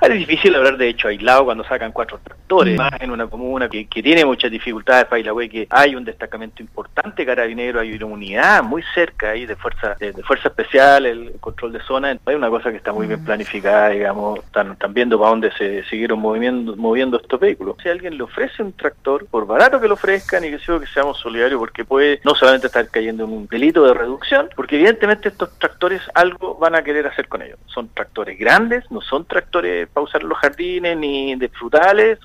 Es difícil hablar de hecho aislado cuando sacan cuatro tractores, más en una comuna que, tiene muchas dificultades para Islahue, que hay un destacamento importante carabinero, hay una unidad muy cerca ahí de fuerza de, fuerza especial, el control de zona, hay una cosa que está muy bien mm. planificada, digamos, están, están viendo para dónde se siguieron moviendo, moviendo estos vehículos. Si alguien le ofrece un tractor, por barato que lo ofrezcan y que sea que seamos solidarios, porque puede no solamente estar cayendo en un delito de reducción, porque evidentemente estos tractores algo van a querer hacer con ellos. Son tractores grandes, no son tractores para usar los jardines ni de frutales,